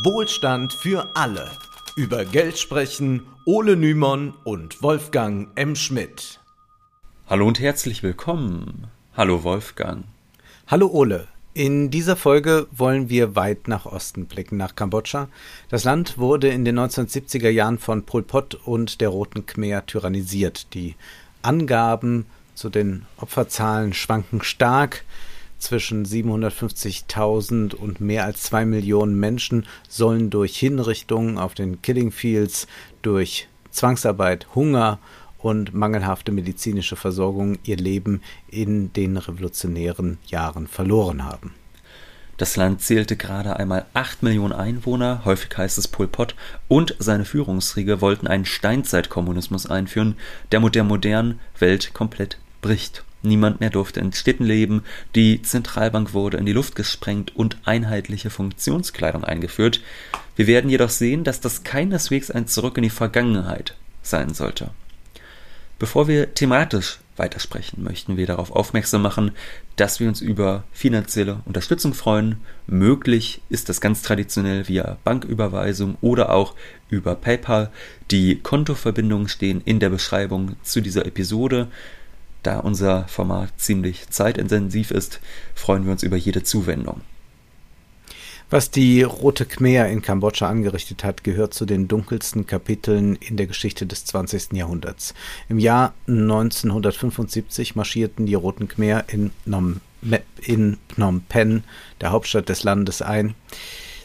Wohlstand für alle. Über Geld sprechen Ole Nymon und Wolfgang M. Schmidt. Hallo und herzlich willkommen. Hallo Wolfgang. Hallo Ole. In dieser Folge wollen wir weit nach Osten blicken, nach Kambodscha. Das Land wurde in den 1970er Jahren von Pol Pot und der Roten Khmer tyrannisiert. Die Angaben zu den Opferzahlen schwanken stark. Zwischen 750.000 und mehr als zwei Millionen Menschen sollen durch Hinrichtungen auf den Killing Fields, durch Zwangsarbeit, Hunger und mangelhafte medizinische Versorgung ihr Leben in den revolutionären Jahren verloren haben. Das Land zählte gerade einmal 8 Millionen Einwohner, häufig heißt es Pol Pot, und seine Führungsriege wollten einen Steinzeitkommunismus einführen, der mit der modernen Welt komplett bricht. Niemand mehr durfte in Städten leben, die Zentralbank wurde in die Luft gesprengt und einheitliche Funktionskleidung eingeführt. Wir werden jedoch sehen, dass das keineswegs ein Zurück in die Vergangenheit sein sollte. Bevor wir thematisch weitersprechen, möchten wir darauf aufmerksam machen, dass wir uns über finanzielle Unterstützung freuen. Möglich ist das ganz traditionell via Banküberweisung oder auch über PayPal. Die Kontoverbindungen stehen in der Beschreibung zu dieser Episode. Da unser Format ziemlich zeitintensiv ist, freuen wir uns über jede Zuwendung. Was die Rote Khmer in Kambodscha angerichtet hat, gehört zu den dunkelsten Kapiteln in der Geschichte des 20. Jahrhunderts. Im Jahr 1975 marschierten die Roten Khmer in Phnom, in Phnom Penh, der Hauptstadt des Landes, ein.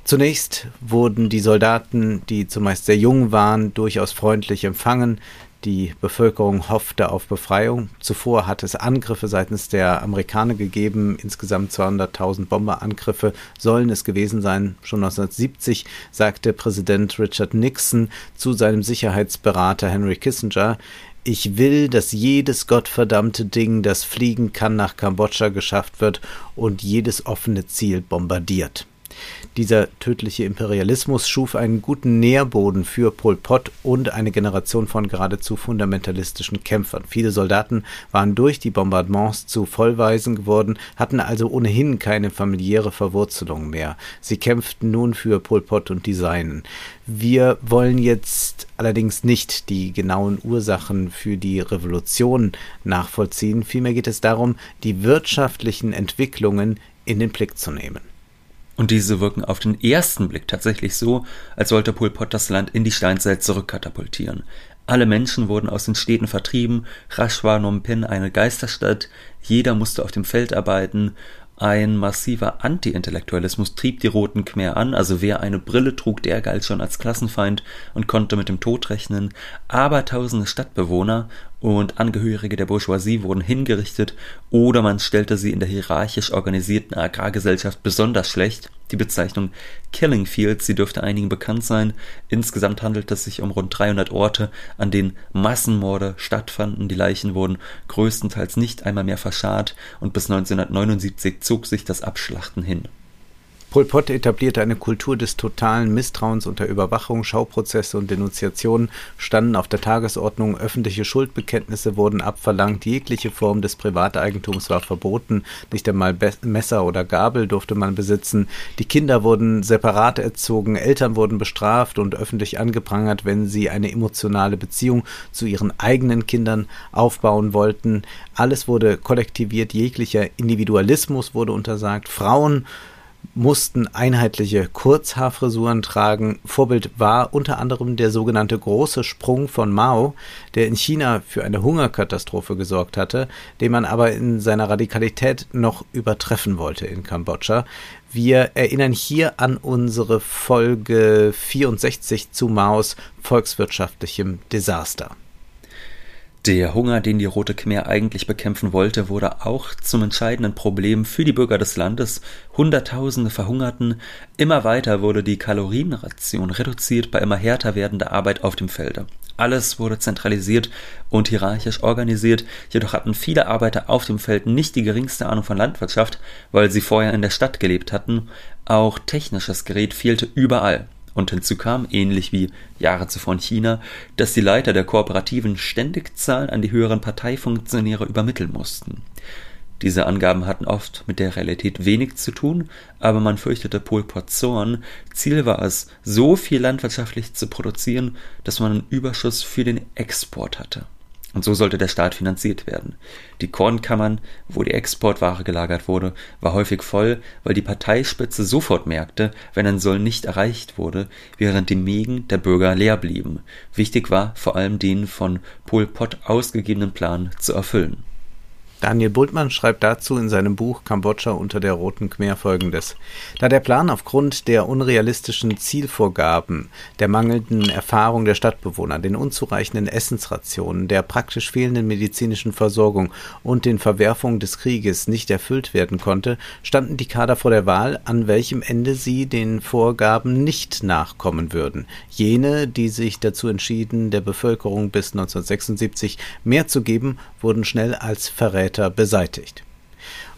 Zunächst wurden die Soldaten, die zumeist sehr jung waren, durchaus freundlich empfangen. Die Bevölkerung hoffte auf Befreiung. Zuvor hat es Angriffe seitens der Amerikaner gegeben. Insgesamt 200.000 Bomberangriffe sollen es gewesen sein. Schon 1970 sagte Präsident Richard Nixon zu seinem Sicherheitsberater Henry Kissinger, ich will, dass jedes gottverdammte Ding, das fliegen kann, nach Kambodscha geschafft wird und jedes offene Ziel bombardiert. Dieser tödliche Imperialismus schuf einen guten Nährboden für Pol Pot und eine Generation von geradezu fundamentalistischen Kämpfern. Viele Soldaten waren durch die Bombardements zu Vollweisen geworden, hatten also ohnehin keine familiäre Verwurzelung mehr. Sie kämpften nun für Pol Pot und die Seinen. Wir wollen jetzt allerdings nicht die genauen Ursachen für die Revolution nachvollziehen. Vielmehr geht es darum, die wirtschaftlichen Entwicklungen in den Blick zu nehmen. Und diese wirken auf den ersten Blick tatsächlich so, als wollte Pol Pot das Land in die Steinzeit zurückkatapultieren. Alle Menschen wurden aus den Städten vertrieben, rasch war Phnom Penh eine Geisterstadt, jeder musste auf dem Feld arbeiten, ein massiver Anti-Intellektualismus trieb die Roten Khmer an, also wer eine Brille trug, der galt schon als Klassenfeind und konnte mit dem Tod rechnen. Abertausende Stadtbewohner und Angehörige der Bourgeoisie wurden hingerichtet oder man stellte sie in der hierarchisch organisierten Agrargesellschaft besonders schlecht. Die Bezeichnung Killing Fields, sie dürfte einigen bekannt sein. Insgesamt handelt es sich um rund 300 Orte, an denen Massenmorde stattfanden. Die Leichen wurden größtenteils nicht einmal mehr verscharrt und bis 1979 zog sich das Abschlachten hin. Pol Pot etablierte eine Kultur des totalen Misstrauens unter Überwachung, Schauprozesse und Denunziationen standen auf der Tagesordnung, öffentliche Schuldbekenntnisse wurden abverlangt, jegliche Form des Privateigentums war verboten, nicht einmal Be Messer oder Gabel durfte man besitzen, die Kinder wurden separat erzogen, Eltern wurden bestraft und öffentlich angeprangert, wenn sie eine emotionale Beziehung zu ihren eigenen Kindern aufbauen wollten. Alles wurde kollektiviert, jeglicher Individualismus wurde untersagt, Frauen mussten einheitliche Kurzhaarfrisuren tragen. Vorbild war unter anderem der sogenannte große Sprung von Mao, der in China für eine Hungerkatastrophe gesorgt hatte, den man aber in seiner Radikalität noch übertreffen wollte in Kambodscha. Wir erinnern hier an unsere Folge 64 zu Maos volkswirtschaftlichem Desaster. Der Hunger, den die Rote Khmer eigentlich bekämpfen wollte, wurde auch zum entscheidenden Problem für die Bürger des Landes. Hunderttausende verhungerten. Immer weiter wurde die Kalorienration reduziert bei immer härter werdender Arbeit auf dem Felde. Alles wurde zentralisiert und hierarchisch organisiert, jedoch hatten viele Arbeiter auf dem Feld nicht die geringste Ahnung von Landwirtschaft, weil sie vorher in der Stadt gelebt hatten. Auch technisches Gerät fehlte überall. Und hinzu kam, ähnlich wie Jahre zuvor in China, dass die Leiter der Kooperativen ständig Zahlen an die höheren Parteifunktionäre übermitteln mussten. Diese Angaben hatten oft mit der Realität wenig zu tun, aber man fürchtete Pol Pot Zorn. Ziel war es, so viel landwirtschaftlich zu produzieren, dass man einen Überschuss für den Export hatte. Und so sollte der Staat finanziert werden. Die Kornkammern, wo die Exportware gelagert wurde, war häufig voll, weil die Parteispitze sofort merkte, wenn ein Soll nicht erreicht wurde, während die Mägen der Bürger leer blieben. Wichtig war vor allem den von Pol Pot ausgegebenen Plan zu erfüllen. Daniel Bultmann schreibt dazu in seinem Buch Kambodscha unter der Roten Khmer folgendes. Da der Plan aufgrund der unrealistischen Zielvorgaben, der mangelnden Erfahrung der Stadtbewohner, den unzureichenden Essensrationen, der praktisch fehlenden medizinischen Versorgung und den Verwerfungen des Krieges nicht erfüllt werden konnte, standen die Kader vor der Wahl, an welchem Ende sie den Vorgaben nicht nachkommen würden. Jene, die sich dazu entschieden, der Bevölkerung bis 1976 mehr zu geben, wurden schnell als Verräter Verräter beseitigt.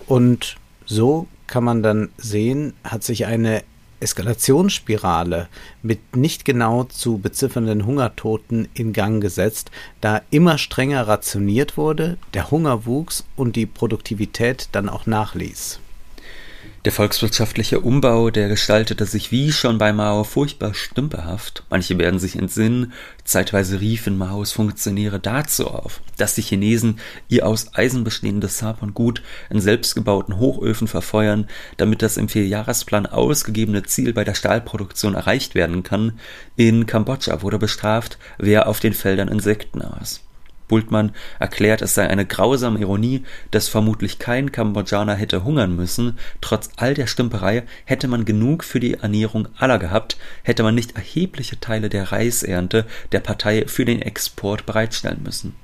Und so kann man dann sehen, hat sich eine Eskalationsspirale mit nicht genau zu beziffernden Hungertoten in Gang gesetzt, da immer strenger rationiert wurde, der Hunger wuchs und die Produktivität dann auch nachließ. Der volkswirtschaftliche Umbau, der gestaltete sich wie schon bei Mao furchtbar stümperhaft. Manche werden sich entsinnen, zeitweise riefen Maos Funktionäre dazu auf, dass die Chinesen ihr aus Eisen bestehendes Gut in selbstgebauten Hochöfen verfeuern, damit das im Vierjahresplan ausgegebene Ziel bei der Stahlproduktion erreicht werden kann. In Kambodscha wurde bestraft, wer auf den Feldern Insekten aß. Bultmann erklärt, es sei eine grausame Ironie, dass vermutlich kein Kambodschaner hätte hungern müssen. Trotz all der Stümperei hätte man genug für die Ernährung aller gehabt, hätte man nicht erhebliche Teile der Reisernte der Partei für den Export bereitstellen müssen.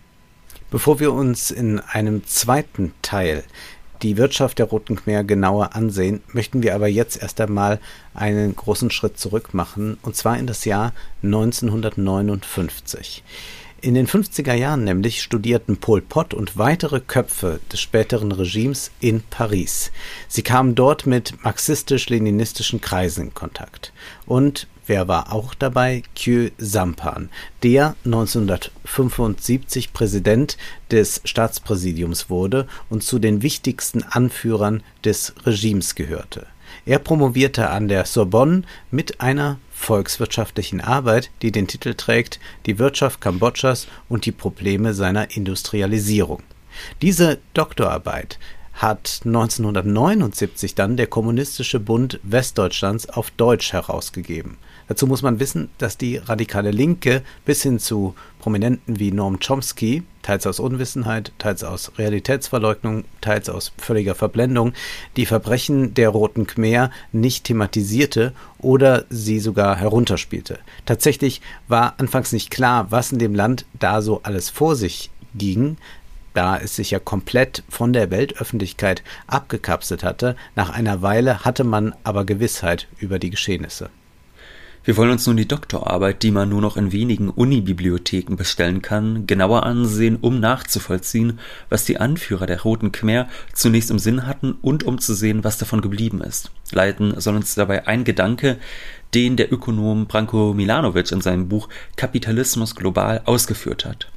Bevor wir uns in einem zweiten Teil die Wirtschaft der Roten Khmer genauer ansehen, möchten wir aber jetzt erst einmal einen großen Schritt zurück machen, und zwar in das Jahr 1959. In den 50er Jahren nämlich studierten Pol Pot und weitere Köpfe des späteren Regimes in Paris. Sie kamen dort mit marxistisch-leninistischen Kreisen in Kontakt. Und wer war auch dabei? Khieu Sampan, der 1975 Präsident des Staatspräsidiums wurde und zu den wichtigsten Anführern des Regimes gehörte. Er promovierte an der Sorbonne mit einer volkswirtschaftlichen Arbeit, die den Titel trägt Die Wirtschaft Kambodschas und die Probleme seiner Industrialisierung. Diese Doktorarbeit hat 1979 dann der Kommunistische Bund Westdeutschlands auf Deutsch herausgegeben. Dazu muss man wissen, dass die radikale Linke bis hin zu Prominenten wie Noam Chomsky, teils aus Unwissenheit, teils aus Realitätsverleugnung, teils aus völliger Verblendung, die Verbrechen der Roten Khmer nicht thematisierte oder sie sogar herunterspielte. Tatsächlich war anfangs nicht klar, was in dem Land da so alles vor sich ging, da es sich ja komplett von der Weltöffentlichkeit abgekapselt hatte. Nach einer Weile hatte man aber Gewissheit über die Geschehnisse. Wir wollen uns nun die Doktorarbeit, die man nur noch in wenigen Unibibliotheken bestellen kann, genauer ansehen, um nachzuvollziehen, was die Anführer der Roten Khmer zunächst im Sinn hatten und um zu sehen, was davon geblieben ist. Leiten soll uns dabei ein Gedanke, den der Ökonom Branko Milanovic in seinem Buch Kapitalismus global ausgeführt hat.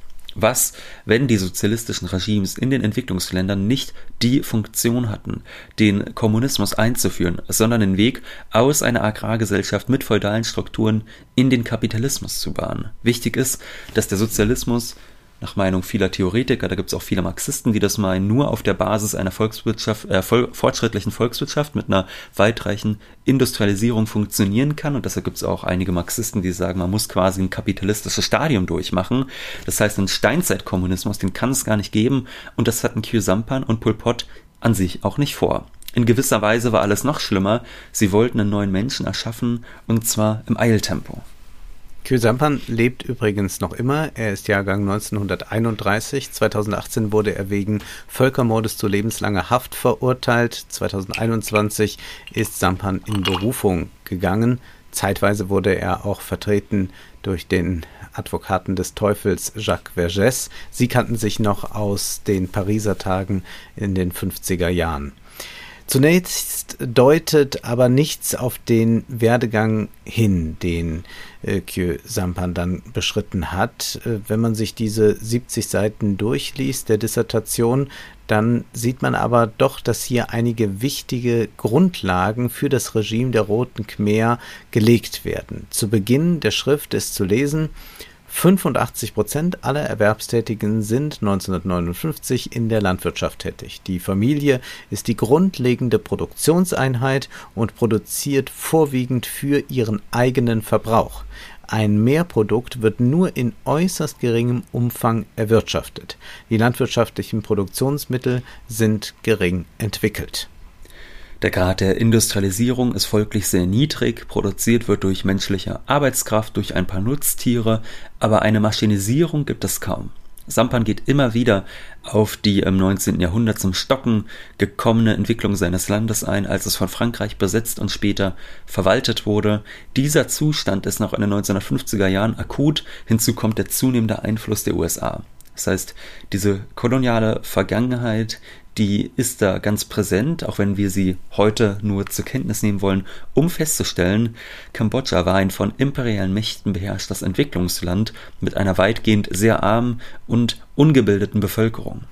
Was, wenn die sozialistischen Regimes in den Entwicklungsländern nicht die Funktion hatten, den Kommunismus einzuführen, sondern den Weg aus einer Agrargesellschaft mit feudalen Strukturen in den Kapitalismus zu bahnen? Wichtig ist, dass der Sozialismus nach Meinung vieler Theoretiker, da gibt es auch viele Marxisten, die das meinen, nur auf der Basis einer Volkswirtschaft, äh, fortschrittlichen Volkswirtschaft mit einer weitreichen Industrialisierung funktionieren kann. Und deshalb gibt es auch einige Marxisten, die sagen, man muss quasi ein kapitalistisches Stadium durchmachen. Das heißt, einen Steinzeitkommunismus, den kann es gar nicht geben. Und das hatten Khieu Sampan und Pol Pot an sich auch nicht vor. In gewisser Weise war alles noch schlimmer. Sie wollten einen neuen Menschen erschaffen, und zwar im Eiltempo. Sampan lebt übrigens noch immer. Er ist Jahrgang 1931. 2018 wurde er wegen Völkermordes zu lebenslanger Haft verurteilt. 2021 ist Sampan in Berufung gegangen. Zeitweise wurde er auch vertreten durch den Advokaten des Teufels Jacques Vergès. Sie kannten sich noch aus den Pariser Tagen in den 50er Jahren. Zunächst deutet aber nichts auf den Werdegang hin, den äh, Kyo Sampan dann beschritten hat. Äh, wenn man sich diese 70 Seiten durchliest der Dissertation, dann sieht man aber doch, dass hier einige wichtige Grundlagen für das Regime der Roten Khmer gelegt werden. Zu Beginn der Schrift ist zu lesen, 85 Prozent aller Erwerbstätigen sind 1959 in der Landwirtschaft tätig. Die Familie ist die grundlegende Produktionseinheit und produziert vorwiegend für ihren eigenen Verbrauch. Ein Mehrprodukt wird nur in äußerst geringem Umfang erwirtschaftet. Die landwirtschaftlichen Produktionsmittel sind gering entwickelt. Der Grad der Industrialisierung ist folglich sehr niedrig, produziert wird durch menschliche Arbeitskraft, durch ein paar Nutztiere, aber eine Maschinisierung gibt es kaum. Sampan geht immer wieder auf die im 19. Jahrhundert zum Stocken gekommene Entwicklung seines Landes ein, als es von Frankreich besetzt und später verwaltet wurde. Dieser Zustand ist noch in den 1950er Jahren akut, hinzu kommt der zunehmende Einfluss der USA. Das heißt, diese koloniale Vergangenheit, die ist da ganz präsent, auch wenn wir sie heute nur zur Kenntnis nehmen wollen, um festzustellen, Kambodscha war ein von imperialen Mächten beherrschtes Entwicklungsland mit einer weitgehend sehr armen und ungebildeten Bevölkerung.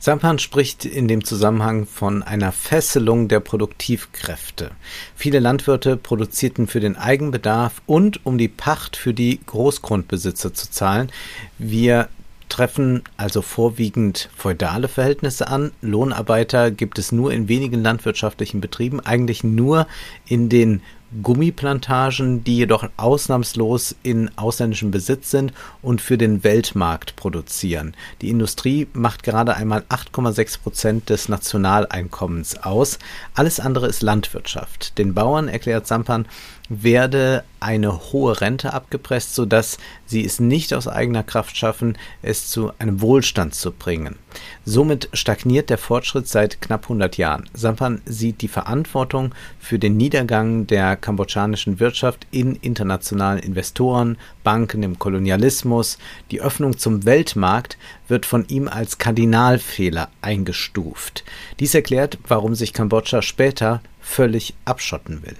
Sampan spricht in dem Zusammenhang von einer Fesselung der Produktivkräfte. Viele Landwirte produzierten für den Eigenbedarf und um die Pacht für die Großgrundbesitzer zu zahlen. Wir treffen also vorwiegend feudale Verhältnisse an. Lohnarbeiter gibt es nur in wenigen landwirtschaftlichen Betrieben, eigentlich nur in den Gummiplantagen, die jedoch ausnahmslos in ausländischem Besitz sind und für den Weltmarkt produzieren. Die Industrie macht gerade einmal 8,6 Prozent des Nationaleinkommens aus. Alles andere ist Landwirtschaft. Den Bauern, erklärt Sampan, werde eine hohe Rente abgepresst, sodass sie es nicht aus eigener Kraft schaffen, es zu einem Wohlstand zu bringen. Somit stagniert der Fortschritt seit knapp 100 Jahren. Sampan sieht die Verantwortung für den Niedergang der kambodschanischen Wirtschaft in internationalen Investoren, Banken, im Kolonialismus. Die Öffnung zum Weltmarkt wird von ihm als Kardinalfehler eingestuft. Dies erklärt, warum sich Kambodscha später völlig abschotten will.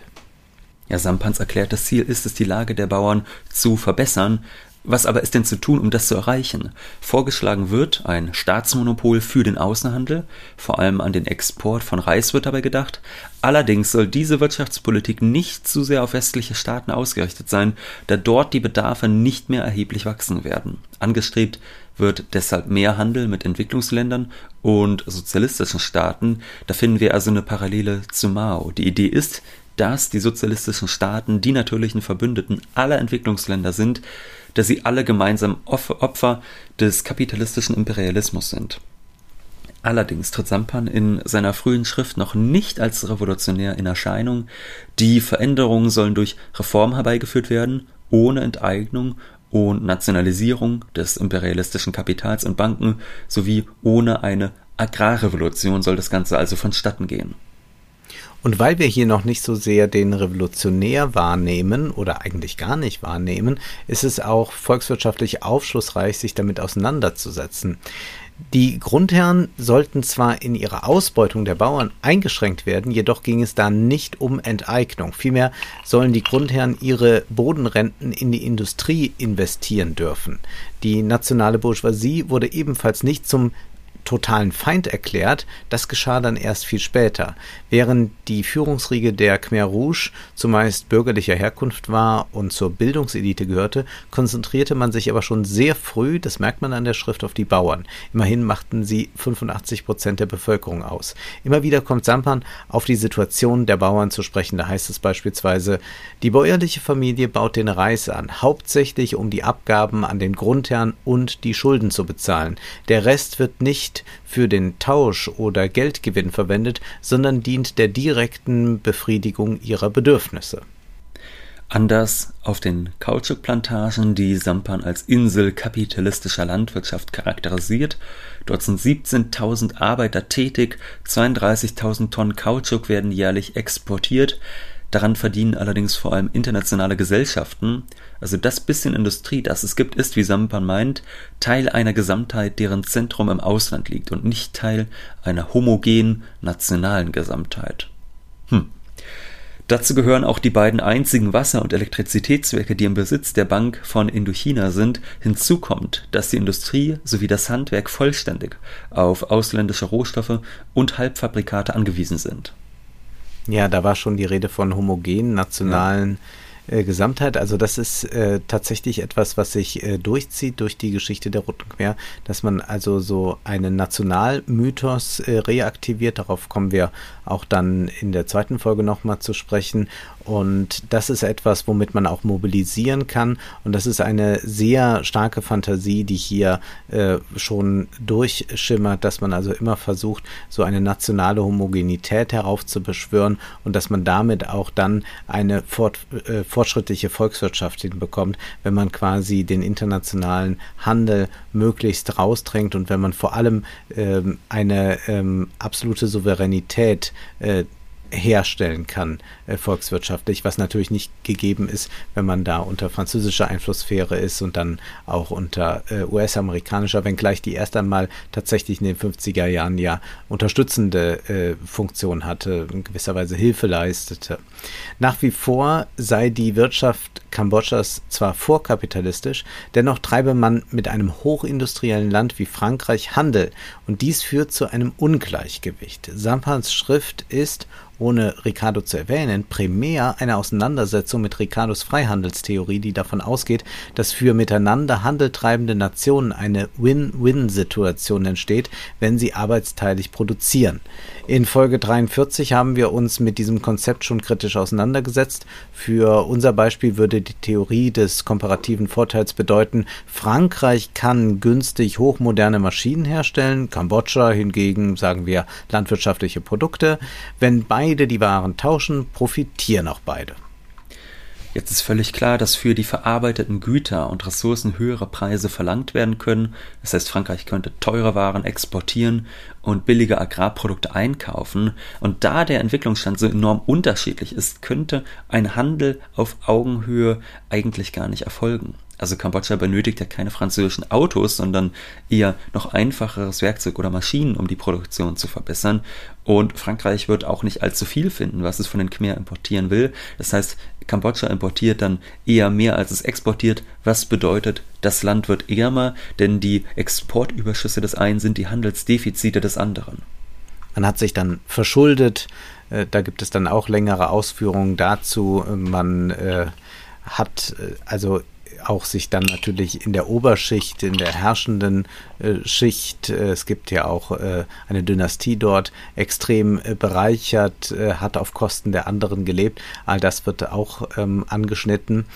Ja, Sampans erklärtes Ziel ist es, die Lage der Bauern zu verbessern. Was aber ist denn zu tun, um das zu erreichen? Vorgeschlagen wird ein Staatsmonopol für den Außenhandel, vor allem an den Export von Reis wird dabei gedacht. Allerdings soll diese Wirtschaftspolitik nicht zu sehr auf westliche Staaten ausgerichtet sein, da dort die Bedarfe nicht mehr erheblich wachsen werden. Angestrebt wird deshalb mehr Handel mit Entwicklungsländern und sozialistischen Staaten. Da finden wir also eine Parallele zu Mao. Die Idee ist, dass die sozialistischen Staaten die natürlichen Verbündeten aller Entwicklungsländer sind, dass sie alle gemeinsam Opfer des kapitalistischen Imperialismus sind. Allerdings tritt Sampan in seiner frühen Schrift noch nicht als revolutionär in Erscheinung. Die Veränderungen sollen durch Reform herbeigeführt werden, ohne Enteignung und Nationalisierung des imperialistischen Kapitals und Banken sowie ohne eine Agrarrevolution soll das Ganze also vonstatten gehen. Und weil wir hier noch nicht so sehr den Revolutionär wahrnehmen oder eigentlich gar nicht wahrnehmen, ist es auch volkswirtschaftlich aufschlussreich, sich damit auseinanderzusetzen. Die Grundherren sollten zwar in ihrer Ausbeutung der Bauern eingeschränkt werden, jedoch ging es da nicht um Enteignung. Vielmehr sollen die Grundherren ihre Bodenrenten in die Industrie investieren dürfen. Die nationale Bourgeoisie wurde ebenfalls nicht zum totalen Feind erklärt, das geschah dann erst viel später. Während die Führungsriege der Khmer Rouge zumeist bürgerlicher Herkunft war und zur Bildungselite gehörte, konzentrierte man sich aber schon sehr früh, das merkt man an der Schrift, auf die Bauern. Immerhin machten sie 85 Prozent der Bevölkerung aus. Immer wieder kommt Sampan auf die Situation der Bauern zu sprechen. Da heißt es beispielsweise, die bäuerliche Familie baut den Reis an, hauptsächlich um die Abgaben an den Grundherrn und die Schulden zu bezahlen. Der Rest wird nicht für den Tausch oder Geldgewinn verwendet, sondern dient der direkten Befriedigung ihrer Bedürfnisse. Anders auf den Kautschukplantagen, die Sampan als Insel kapitalistischer Landwirtschaft charakterisiert. Dort sind 17.000 Arbeiter tätig, 32.000 Tonnen Kautschuk werden jährlich exportiert. Daran verdienen allerdings vor allem internationale Gesellschaften. Also das bisschen Industrie, das es gibt, ist, wie Sampan meint, Teil einer Gesamtheit, deren Zentrum im Ausland liegt und nicht Teil einer homogenen nationalen Gesamtheit. Hm. Dazu gehören auch die beiden einzigen Wasser- und Elektrizitätswerke, die im Besitz der Bank von Indochina sind. Hinzu kommt, dass die Industrie sowie das Handwerk vollständig auf ausländische Rohstoffe und Halbfabrikate angewiesen sind. Ja, da war schon die Rede von homogenen nationalen ja äh, Gesamtheit. Also das ist äh, tatsächlich etwas, was sich äh, durchzieht durch die Geschichte der Roten Khmer, dass man also so einen Nationalmythos äh, reaktiviert. Darauf kommen wir auch dann in der zweiten Folge nochmal zu sprechen. Und das ist etwas, womit man auch mobilisieren kann. Und das ist eine sehr starke Fantasie, die hier äh, schon durchschimmert, dass man also immer versucht, so eine nationale Homogenität heraufzubeschwören und dass man damit auch dann eine fort, äh, fortschrittliche Volkswirtschaft hinbekommt, wenn man quasi den internationalen Handel möglichst rausdrängt und wenn man vor allem ähm, eine ähm, absolute Souveränität äh, herstellen kann, äh, volkswirtschaftlich, was natürlich nicht gegeben ist, wenn man da unter französischer Einflusssphäre ist und dann auch unter äh, US-amerikanischer, wenngleich die erst einmal tatsächlich in den 50er Jahren ja unterstützende äh, Funktion hatte, in gewisser Weise Hilfe leistete. Nach wie vor sei die Wirtschaft Kambodschas zwar vorkapitalistisch, dennoch treibe man mit einem hochindustriellen Land wie Frankreich Handel und dies führt zu einem Ungleichgewicht. Sampans Schrift ist ohne Ricardo zu erwähnen, primär eine Auseinandersetzung mit Ricardos Freihandelstheorie, die davon ausgeht, dass für miteinander handeltreibende Nationen eine Win-Win-Situation entsteht, wenn sie arbeitsteilig produzieren. In Folge 43 haben wir uns mit diesem Konzept schon kritisch auseinandergesetzt. Für unser Beispiel würde die Theorie des komparativen Vorteils bedeuten, Frankreich kann günstig hochmoderne Maschinen herstellen, Kambodscha hingegen, sagen wir, landwirtschaftliche Produkte. Wenn beide die Waren tauschen, profitieren auch beide. Jetzt ist völlig klar, dass für die verarbeiteten Güter und Ressourcen höhere Preise verlangt werden können. Das heißt, Frankreich könnte teure Waren exportieren und billige Agrarprodukte einkaufen. Und da der Entwicklungsstand so enorm unterschiedlich ist, könnte ein Handel auf Augenhöhe eigentlich gar nicht erfolgen. Also Kambodscha benötigt ja keine französischen Autos, sondern eher noch einfacheres Werkzeug oder Maschinen, um die Produktion zu verbessern. Und Frankreich wird auch nicht allzu viel finden, was es von den Khmer importieren will. Das heißt, Kambodscha importiert dann eher mehr, als es exportiert, was bedeutet, das Land wird ärmer, denn die Exportüberschüsse des einen sind die Handelsdefizite des anderen. Man hat sich dann verschuldet, äh, da gibt es dann auch längere Ausführungen dazu. Man äh, hat äh, also auch sich dann natürlich in der Oberschicht, in der herrschenden äh, Schicht, äh, es gibt ja auch äh, eine Dynastie dort, extrem äh, bereichert, äh, hat auf Kosten der anderen gelebt. All das wird auch ähm, angeschnitten.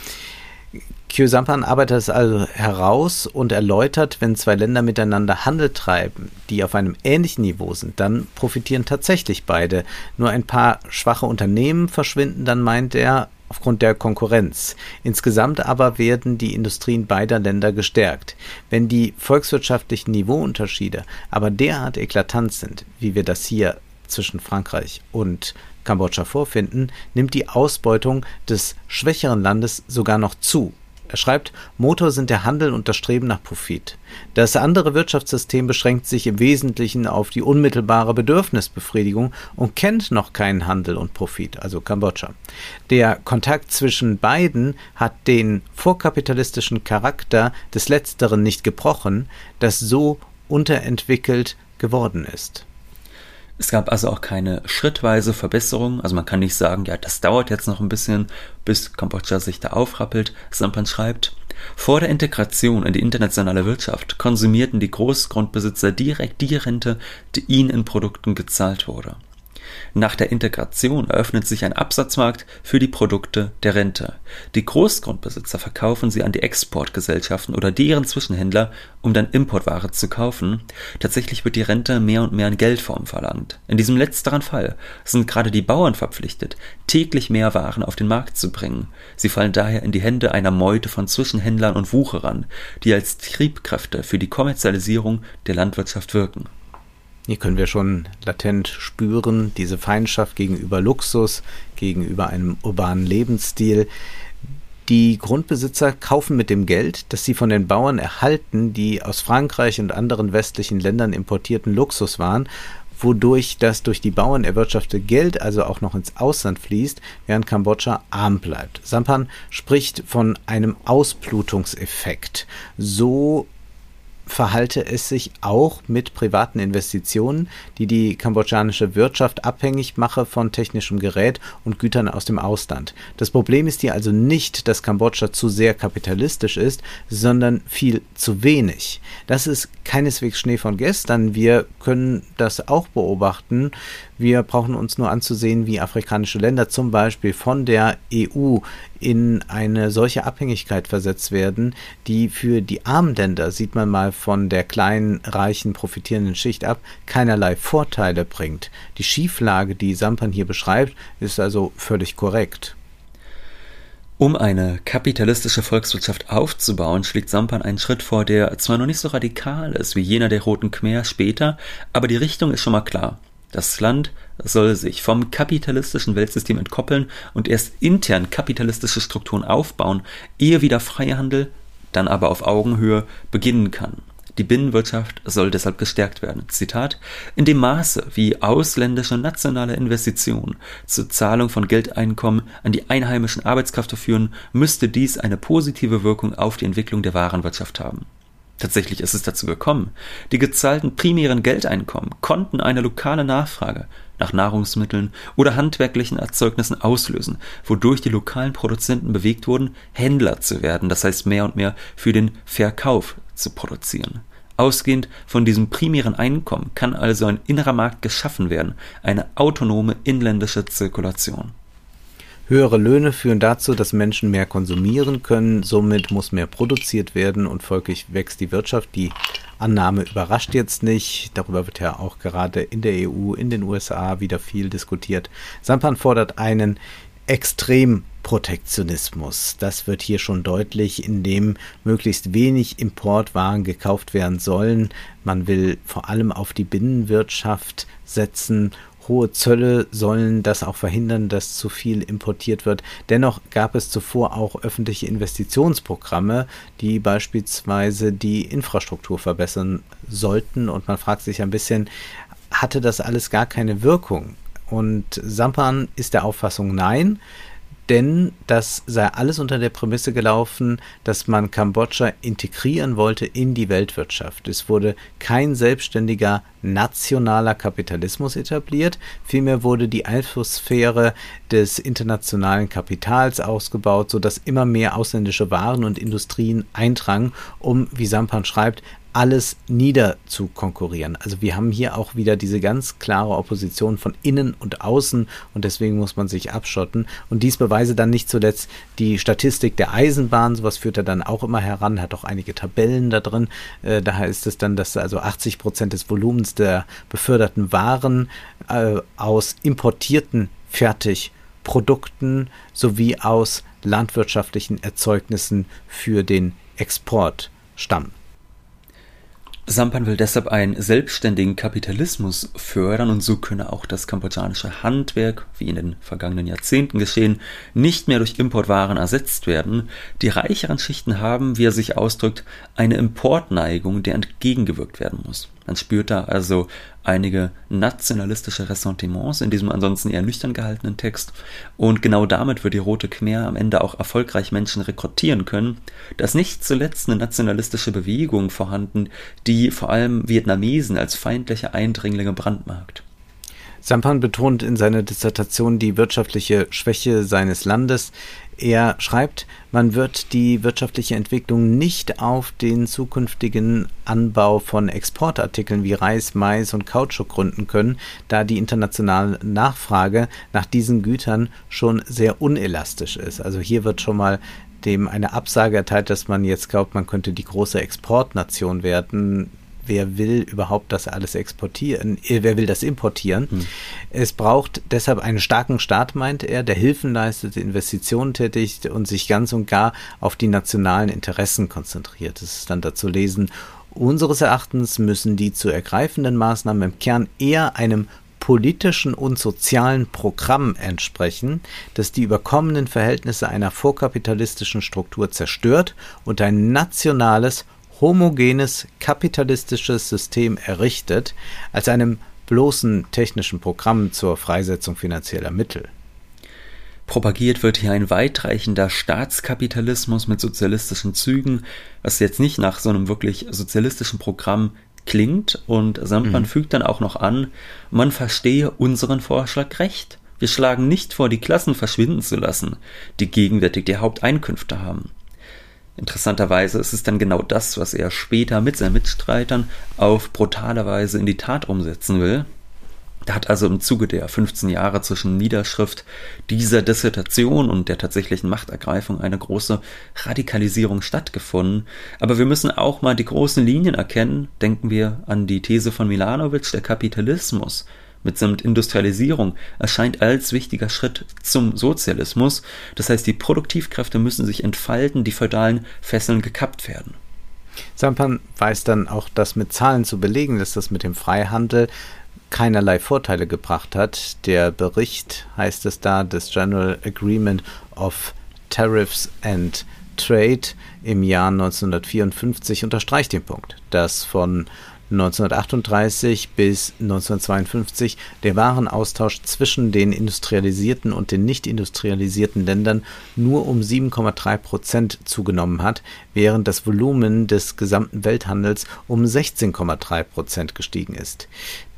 Kyosampan arbeitet es also heraus und erläutert, wenn zwei Länder miteinander Handel treiben, die auf einem ähnlichen Niveau sind, dann profitieren tatsächlich beide. Nur ein paar schwache Unternehmen verschwinden, dann meint er, aufgrund der Konkurrenz. Insgesamt aber werden die Industrien beider Länder gestärkt. Wenn die volkswirtschaftlichen Niveauunterschiede aber derart eklatant sind, wie wir das hier zwischen Frankreich und Kambodscha vorfinden, nimmt die Ausbeutung des schwächeren Landes sogar noch zu. Er schreibt, Motor sind der Handel und das Streben nach Profit. Das andere Wirtschaftssystem beschränkt sich im Wesentlichen auf die unmittelbare Bedürfnisbefriedigung und kennt noch keinen Handel und Profit, also Kambodscha. Der Kontakt zwischen beiden hat den vorkapitalistischen Charakter des Letzteren nicht gebrochen, das so unterentwickelt geworden ist. Es gab also auch keine schrittweise Verbesserung. Also man kann nicht sagen, ja, das dauert jetzt noch ein bisschen, bis Kambodscha sich da aufrappelt. Sampan schreibt, vor der Integration in die internationale Wirtschaft konsumierten die Großgrundbesitzer direkt die Rente, die ihnen in Produkten gezahlt wurde. Nach der Integration eröffnet sich ein Absatzmarkt für die Produkte der Rente. Die Großgrundbesitzer verkaufen sie an die Exportgesellschaften oder deren Zwischenhändler, um dann Importware zu kaufen. Tatsächlich wird die Rente mehr und mehr in Geldform verlangt. In diesem letzteren Fall sind gerade die Bauern verpflichtet, täglich mehr Waren auf den Markt zu bringen. Sie fallen daher in die Hände einer Meute von Zwischenhändlern und Wucherern, die als Triebkräfte für die Kommerzialisierung der Landwirtschaft wirken. Hier können wir schon latent spüren, diese Feindschaft gegenüber Luxus, gegenüber einem urbanen Lebensstil. Die Grundbesitzer kaufen mit dem Geld, das sie von den Bauern erhalten, die aus Frankreich und anderen westlichen Ländern importierten Luxuswaren, wodurch das durch die Bauern erwirtschaftete Geld also auch noch ins Ausland fließt, während Kambodscha arm bleibt. Sampan spricht von einem Ausblutungseffekt. So verhalte es sich auch mit privaten Investitionen, die die kambodschanische Wirtschaft abhängig mache von technischem Gerät und Gütern aus dem Ausland. Das Problem ist hier also nicht, dass Kambodscha zu sehr kapitalistisch ist, sondern viel zu wenig. Das ist keineswegs Schnee von gestern. Wir können das auch beobachten. Wir brauchen uns nur anzusehen, wie afrikanische Länder zum Beispiel von der EU in eine solche Abhängigkeit versetzt werden, die für die armen Länder, sieht man mal von der kleinen, reichen, profitierenden Schicht ab, keinerlei Vorteile bringt. Die Schieflage, die Sampan hier beschreibt, ist also völlig korrekt. Um eine kapitalistische Volkswirtschaft aufzubauen, schlägt Sampan einen Schritt vor, der zwar noch nicht so radikal ist wie jener der Roten Khmer später, aber die Richtung ist schon mal klar. Das Land soll sich vom kapitalistischen Weltsystem entkoppeln und erst intern kapitalistische Strukturen aufbauen, ehe wieder Freihandel, dann aber auf Augenhöhe, beginnen kann. Die Binnenwirtschaft soll deshalb gestärkt werden. Zitat: In dem Maße, wie ausländische nationale Investitionen zur Zahlung von Geldeinkommen an die einheimischen Arbeitskräfte führen, müsste dies eine positive Wirkung auf die Entwicklung der Warenwirtschaft haben Tatsächlich ist es dazu gekommen. Die gezahlten primären Geldeinkommen konnten eine lokale Nachfrage nach Nahrungsmitteln oder handwerklichen Erzeugnissen auslösen, wodurch die lokalen Produzenten bewegt wurden, Händler zu werden, das heißt mehr und mehr für den Verkauf zu produzieren. Ausgehend von diesem primären Einkommen kann also ein innerer Markt geschaffen werden, eine autonome inländische Zirkulation. Höhere Löhne führen dazu, dass Menschen mehr konsumieren können, somit muss mehr produziert werden und folglich wächst die Wirtschaft. Die Annahme überrascht jetzt nicht, darüber wird ja auch gerade in der EU, in den USA wieder viel diskutiert. Sampan fordert einen Extremprotektionismus. Das wird hier schon deutlich, indem möglichst wenig Importwaren gekauft werden sollen. Man will vor allem auf die Binnenwirtschaft setzen Hohe Zölle sollen das auch verhindern, dass zu viel importiert wird. Dennoch gab es zuvor auch öffentliche Investitionsprogramme, die beispielsweise die Infrastruktur verbessern sollten. Und man fragt sich ein bisschen, hatte das alles gar keine Wirkung? Und Sampan ist der Auffassung, nein denn das sei alles unter der Prämisse gelaufen, dass man Kambodscha integrieren wollte in die Weltwirtschaft. Es wurde kein selbstständiger nationaler Kapitalismus etabliert, vielmehr wurde die Einflusssphäre des internationalen Kapitals ausgebaut, sodass immer mehr ausländische Waren und Industrien eindrangen, um, wie Sampan schreibt, alles niederzukonkurrieren. Also wir haben hier auch wieder diese ganz klare Opposition von innen und außen und deswegen muss man sich abschotten. Und dies beweise dann nicht zuletzt die Statistik der Eisenbahn, sowas führt er dann auch immer heran, hat auch einige Tabellen da drin. Äh, daher ist es dann, dass also 80 Prozent des Volumens der beförderten Waren äh, aus importierten Fertigprodukten sowie aus landwirtschaftlichen Erzeugnissen für den Export stammen. Sampan will deshalb einen selbstständigen Kapitalismus fördern und so könne auch das kambodschanische Handwerk, wie in den vergangenen Jahrzehnten geschehen, nicht mehr durch Importwaren ersetzt werden. Die reicheren Schichten haben, wie er sich ausdrückt, eine Importneigung, der entgegengewirkt werden muss. Man spürt da also einige nationalistische Ressentiments in diesem ansonsten eher nüchtern gehaltenen Text. Und genau damit wird die Rote Khmer am Ende auch erfolgreich Menschen rekrutieren können. Da ist nicht zuletzt eine nationalistische Bewegung vorhanden, die vor allem Vietnamesen als feindliche Eindringlinge brandmarkt. Sampan betont in seiner Dissertation die wirtschaftliche Schwäche seines Landes. Er schreibt, man wird die wirtschaftliche Entwicklung nicht auf den zukünftigen Anbau von Exportartikeln wie Reis, Mais und Kautschuk gründen können, da die internationale Nachfrage nach diesen Gütern schon sehr unelastisch ist. Also hier wird schon mal dem eine Absage erteilt, dass man jetzt glaubt, man könnte die große Exportnation werden wer will überhaupt das alles exportieren, äh, wer will das importieren. Hm. Es braucht deshalb einen starken Staat, meint er, der Hilfen leistet, Investitionen tätigt und sich ganz und gar auf die nationalen Interessen konzentriert. Das ist dann dazu lesen. Unseres Erachtens müssen die zu ergreifenden Maßnahmen im Kern eher einem politischen und sozialen Programm entsprechen, das die überkommenen Verhältnisse einer vorkapitalistischen Struktur zerstört und ein nationales homogenes kapitalistisches System errichtet, als einem bloßen technischen Programm zur Freisetzung finanzieller Mittel. Propagiert wird hier ein weitreichender Staatskapitalismus mit sozialistischen Zügen, was jetzt nicht nach so einem wirklich sozialistischen Programm klingt. Und Sandmann mhm. fügt dann auch noch an, man verstehe unseren Vorschlag recht. Wir schlagen nicht vor, die Klassen verschwinden zu lassen, die gegenwärtig die Haupteinkünfte haben. Interessanterweise ist es dann genau das, was er später mit seinen Mitstreitern auf brutale Weise in die Tat umsetzen will. Da hat also im Zuge der 15 Jahre zwischen Niederschrift dieser Dissertation und der tatsächlichen Machtergreifung eine große Radikalisierung stattgefunden. Aber wir müssen auch mal die großen Linien erkennen. Denken wir an die These von Milanovic, der Kapitalismus mitsamt Industrialisierung erscheint als wichtiger Schritt zum Sozialismus. Das heißt, die Produktivkräfte müssen sich entfalten, die feudalen Fesseln gekappt werden. Sampan weiß dann auch, dass mit Zahlen zu belegen ist, dass mit dem Freihandel keinerlei Vorteile gebracht hat. Der Bericht heißt es da, das General Agreement of Tariffs and Trade im Jahr 1954 unterstreicht den Punkt, dass von 1938 bis 1952 der Warenaustausch zwischen den industrialisierten und den nicht industrialisierten Ländern nur um 7,3 Prozent zugenommen hat, während das Volumen des gesamten Welthandels um 16,3 Prozent gestiegen ist.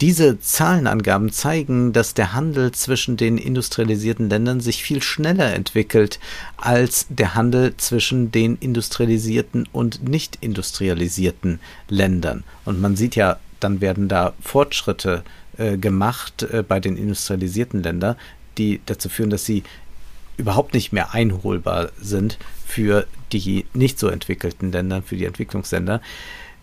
Diese Zahlenangaben zeigen, dass der Handel zwischen den industrialisierten Ländern sich viel schneller entwickelt als der Handel zwischen den industrialisierten und nicht industrialisierten Ländern. Und man sieht ja, dann werden da Fortschritte äh, gemacht äh, bei den industrialisierten Ländern, die dazu führen, dass sie überhaupt nicht mehr einholbar sind für die nicht so entwickelten Länder, für die Entwicklungsländer.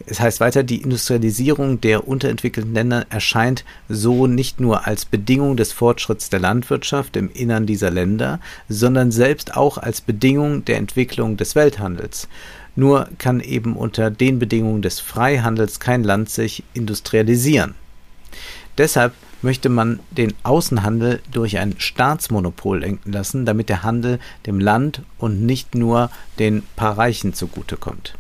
Es heißt weiter, die Industrialisierung der unterentwickelten Länder erscheint so nicht nur als Bedingung des Fortschritts der Landwirtschaft im Innern dieser Länder, sondern selbst auch als Bedingung der Entwicklung des Welthandels. Nur kann eben unter den Bedingungen des Freihandels kein Land sich industrialisieren. Deshalb möchte man den Außenhandel durch ein Staatsmonopol lenken lassen, damit der Handel dem Land und nicht nur den paar Reichen zugutekommt.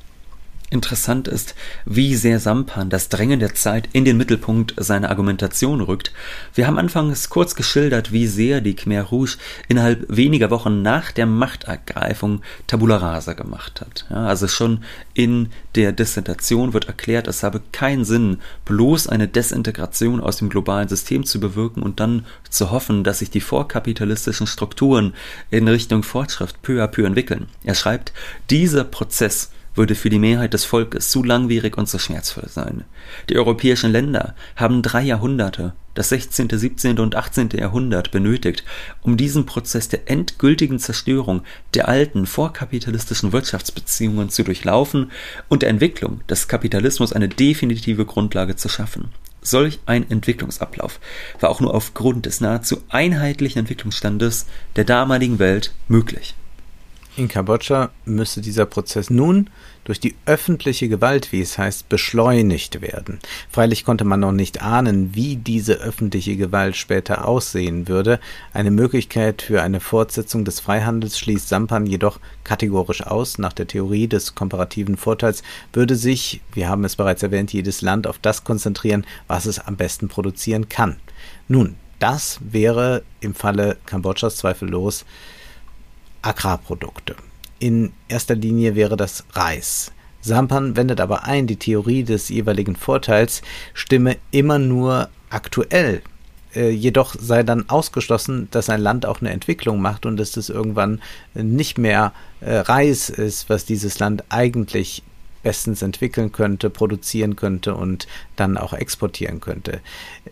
Interessant ist, wie sehr Sampan das Drängen der Zeit in den Mittelpunkt seiner Argumentation rückt. Wir haben anfangs kurz geschildert, wie sehr die Khmer Rouge innerhalb weniger Wochen nach der Machtergreifung Tabula Rasa gemacht hat. Ja, also schon in der Dissertation wird erklärt, es habe keinen Sinn, bloß eine Desintegration aus dem globalen System zu bewirken und dann zu hoffen, dass sich die vorkapitalistischen Strukturen in Richtung Fortschritt peu à peu entwickeln. Er schreibt, dieser Prozess würde für die Mehrheit des Volkes zu langwierig und zu schmerzvoll sein. Die europäischen Länder haben drei Jahrhunderte, das 16., 17. und 18. Jahrhundert benötigt, um diesen Prozess der endgültigen Zerstörung der alten vorkapitalistischen Wirtschaftsbeziehungen zu durchlaufen und der Entwicklung des Kapitalismus eine definitive Grundlage zu schaffen. Solch ein Entwicklungsablauf war auch nur aufgrund des nahezu einheitlichen Entwicklungsstandes der damaligen Welt möglich. In Kambodscha müsste dieser Prozess nun durch die öffentliche Gewalt, wie es heißt, beschleunigt werden. Freilich konnte man noch nicht ahnen, wie diese öffentliche Gewalt später aussehen würde. Eine Möglichkeit für eine Fortsetzung des Freihandels schließt Sampan jedoch kategorisch aus. Nach der Theorie des komparativen Vorteils würde sich, wir haben es bereits erwähnt, jedes Land auf das konzentrieren, was es am besten produzieren kann. Nun, das wäre im Falle Kambodschas zweifellos Agrarprodukte. In erster Linie wäre das Reis. Sampan wendet aber ein, die Theorie des jeweiligen Vorteils stimme immer nur aktuell. Äh, jedoch sei dann ausgeschlossen, dass ein Land auch eine Entwicklung macht und dass das irgendwann nicht mehr äh, Reis ist, was dieses Land eigentlich bestens entwickeln könnte, produzieren könnte und dann auch exportieren könnte.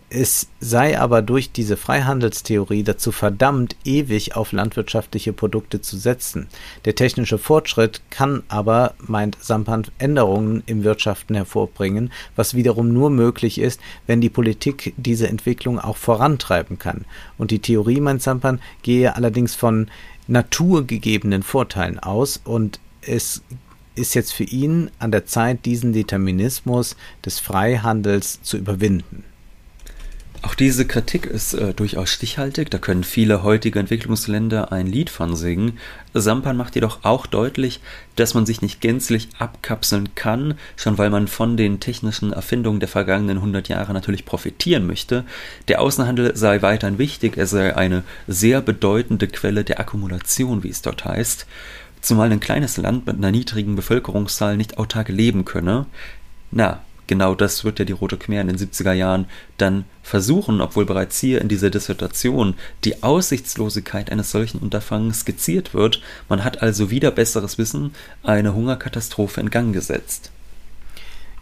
Es sei aber durch diese Freihandelstheorie dazu verdammt, ewig auf landwirtschaftliche Produkte zu setzen. Der technische Fortschritt kann aber, meint Sampan, Änderungen im Wirtschaften hervorbringen, was wiederum nur möglich ist, wenn die Politik diese Entwicklung auch vorantreiben kann. Und die Theorie, meint Sampan, gehe allerdings von naturgegebenen Vorteilen aus und es ist jetzt für ihn an der Zeit, diesen Determinismus des Freihandels zu überwinden. Auch diese Kritik ist äh, durchaus stichhaltig, da können viele heutige Entwicklungsländer ein Lied von singen. Sampan macht jedoch auch deutlich, dass man sich nicht gänzlich abkapseln kann, schon weil man von den technischen Erfindungen der vergangenen 100 Jahre natürlich profitieren möchte. Der Außenhandel sei weiterhin wichtig, er sei eine sehr bedeutende Quelle der Akkumulation, wie es dort heißt zumal ein kleines Land mit einer niedrigen Bevölkerungszahl nicht autark leben könne. Na, genau das wird ja die Rote Khmer in den 70er Jahren dann versuchen, obwohl bereits hier in dieser Dissertation die Aussichtslosigkeit eines solchen Unterfangens skizziert wird. Man hat also wieder besseres Wissen eine Hungerkatastrophe in Gang gesetzt.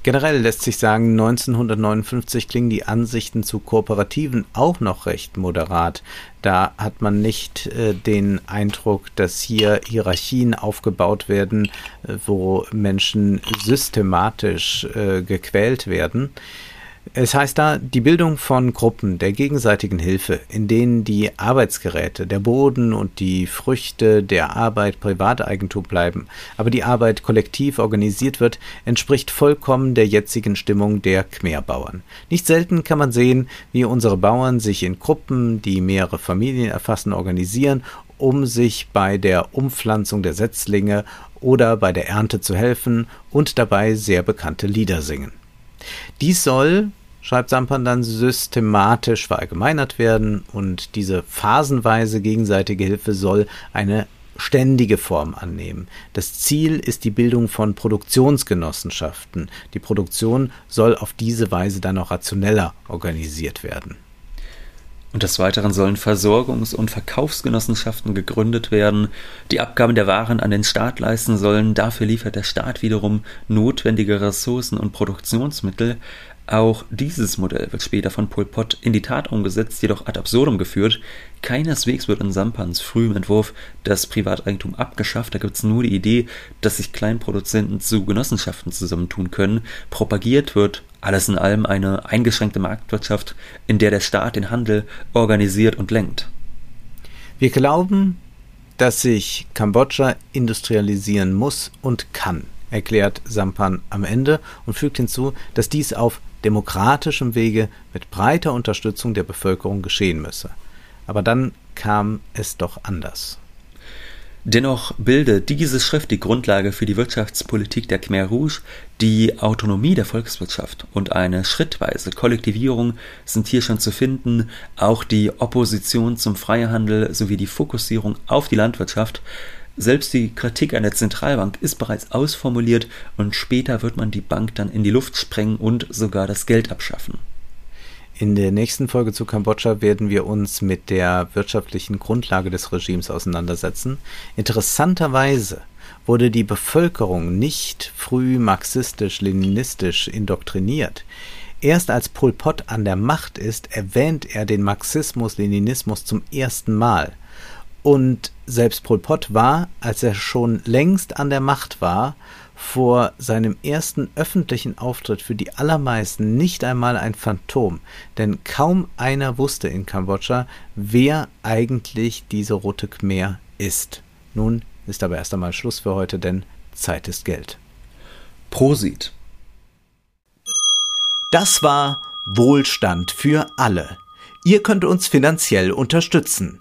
Generell lässt sich sagen, 1959 klingen die Ansichten zu Kooperativen auch noch recht moderat. Da hat man nicht äh, den Eindruck, dass hier Hierarchien aufgebaut werden, äh, wo Menschen systematisch äh, gequält werden. Es heißt da die Bildung von Gruppen der gegenseitigen Hilfe, in denen die Arbeitsgeräte, der Boden und die Früchte der Arbeit Privateigentum bleiben, aber die Arbeit kollektiv organisiert wird, entspricht vollkommen der jetzigen Stimmung der Khmerbauern. Nicht selten kann man sehen, wie unsere Bauern sich in Gruppen, die mehrere Familien erfassen, organisieren, um sich bei der Umpflanzung der Setzlinge oder bei der Ernte zu helfen und dabei sehr bekannte Lieder singen. Dies soll, schreibt Sampan dann, systematisch verallgemeinert werden und diese phasenweise gegenseitige Hilfe soll eine ständige Form annehmen. Das Ziel ist die Bildung von Produktionsgenossenschaften. Die Produktion soll auf diese Weise dann auch rationeller organisiert werden. Und des Weiteren sollen Versorgungs- und Verkaufsgenossenschaften gegründet werden, die Abgaben der Waren an den Staat leisten sollen, dafür liefert der Staat wiederum notwendige Ressourcen und Produktionsmittel, auch dieses Modell wird später von Pol Pot in die Tat umgesetzt, jedoch ad absurdum geführt. Keineswegs wird in Sampans frühem Entwurf das Privateigentum abgeschafft, da gibt es nur die Idee, dass sich Kleinproduzenten zu Genossenschaften zusammentun können. Propagiert wird alles in allem eine eingeschränkte Marktwirtschaft, in der der Staat den Handel organisiert und lenkt. Wir glauben, dass sich Kambodscha industrialisieren muss und kann erklärt Sampan am Ende und fügt hinzu, dass dies auf demokratischem Wege mit breiter Unterstützung der Bevölkerung geschehen müsse. Aber dann kam es doch anders. Dennoch bilde diese Schrift die Grundlage für die Wirtschaftspolitik der Khmer Rouge. Die Autonomie der Volkswirtschaft und eine schrittweise Kollektivierung sind hier schon zu finden. Auch die Opposition zum Freihandel sowie die Fokussierung auf die Landwirtschaft selbst die Kritik an der Zentralbank ist bereits ausformuliert und später wird man die Bank dann in die Luft sprengen und sogar das Geld abschaffen. In der nächsten Folge zu Kambodscha werden wir uns mit der wirtschaftlichen Grundlage des Regimes auseinandersetzen. Interessanterweise wurde die Bevölkerung nicht früh marxistisch-leninistisch indoktriniert. Erst als Pol Pot an der Macht ist, erwähnt er den Marxismus-Leninismus zum ersten Mal. Und selbst Pol Pot war, als er schon längst an der Macht war, vor seinem ersten öffentlichen Auftritt für die allermeisten nicht einmal ein Phantom, denn kaum einer wusste in Kambodscha, wer eigentlich diese Rote Khmer ist. Nun ist aber erst einmal Schluss für heute, denn Zeit ist Geld. Prosit. Das war Wohlstand für alle. Ihr könnt uns finanziell unterstützen